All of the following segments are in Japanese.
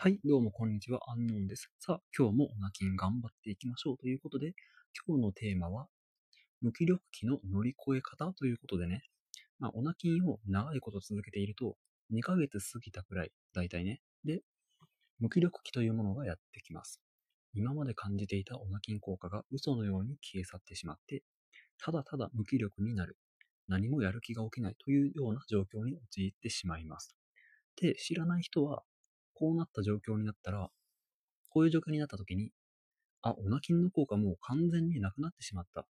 はい、どうもこんにちは、アンノーンです。さあ、今日もオナキン頑張っていきましょうということで、今日のテーマは、無気力期の乗り越え方ということでね、まあ、オナキンを長いこと続けていると、2ヶ月過ぎたくらい、だいたいね、で、無気力期というものがやってきます。今まで感じていたオナキン効果が嘘のように消え去ってしまって、ただただ無気力になる。何もやる気が起きないというような状況に陥ってしまいます。で、知らない人は、こうなった状況になったら、こういう状況になった時に、あ、オナキンの効果もう完全になくなってしまった。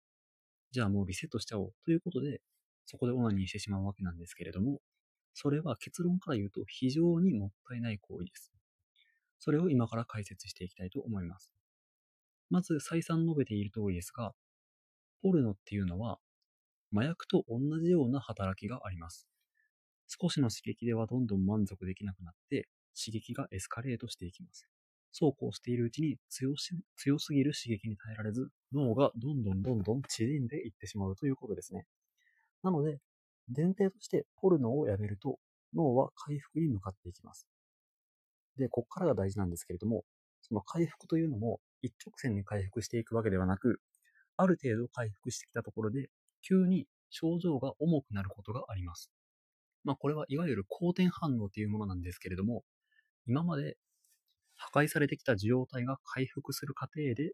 じゃあもうリセットしちゃおうということで、そこでオナニーしてしまうわけなんですけれども、それは結論から言うと非常にもったいない行為です。それを今から解説していきたいと思います。まず再三述べている通りですが、ポルノっていうのは麻薬と同じような働きがあります。少しの刺激ではどんどん満足できなくなって、刺激がエスカレートしていきます。そうこうしているうちに強し強すぎる刺激に耐えられず、脳がどんどんどんどん縮んでいってしまうということですね。なので、前提としてポルノをやめると脳は回復に向かっていきます。で、こっからが大事なんですけれども、その回復というのも一直線に回復していくわけではなく、ある程度回復してきたところで、急に症状が重くなることがあります。まあこれはいわゆる好転反応というものなんですけれども、今まで破壊されてきた受容体が回復する過程で、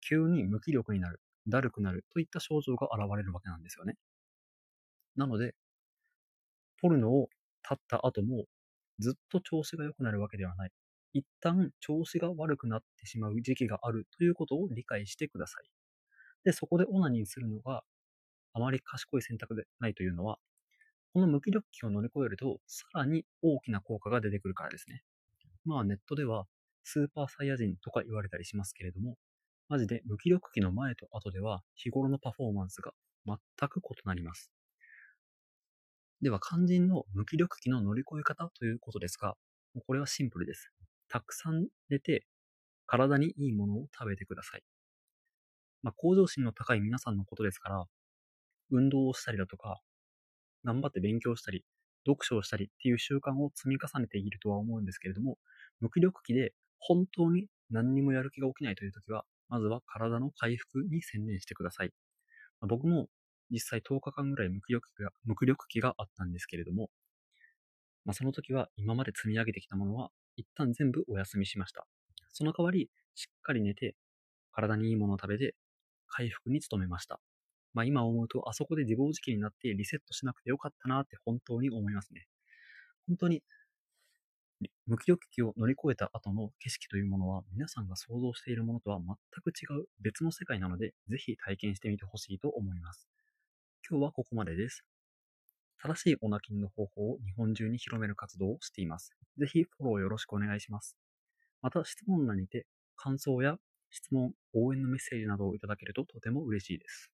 急に無気力になる、だるくなるといった症状が現れるわけなんですよね。なので、ポルノを立った後もずっと調子が良くなるわけではない。一旦調子が悪くなってしまう時期があるということを理解してください。で、そこでオナニーするのがあまり賢い選択でないというのは、この無気力期を乗り越えると、さらに大きな効果が出てくるからですね。まあネットでは、スーパーサイヤ人とか言われたりしますけれども、マジで無気力期の前と後では日頃のパフォーマンスが全く異なります。では、肝心の無気力期の乗り越え方ということですが、これはシンプルです。たくさん寝て、体にいいものを食べてください。まあ、向上心の高い皆さんのことですから、運動をしたりだとか、頑張って勉強したり、読書をしたりっていう習慣を積み重ねているとは思うんですけれども、無気力期で本当に何にもやる気が起きないという時は、まずは体の回復に専念してください。僕も実際10日間ぐらい無気力期が無気力期があったんですけれども、まあ、その時は今まで積み上げてきたものは一旦全部お休みしました。その代わり、しっかり寝て、体にいいものを食べて、回復に努めました。まあ今思うと、あそこで自暴自棄になってリセットしなくてよかったなって本当に思いますね。本当に、無気力期を乗り越えた後の景色というものは、皆さんが想像しているものとは全く違う別の世界なので、ぜひ体験してみてほしいと思います。今日はここまでです。正しいオナキンの方法を日本中に広める活動をしています。ぜひフォローよろしくお願いします。また質問欄にて感想や質問、応援のメッセージなどをいただけるととても嬉しいです。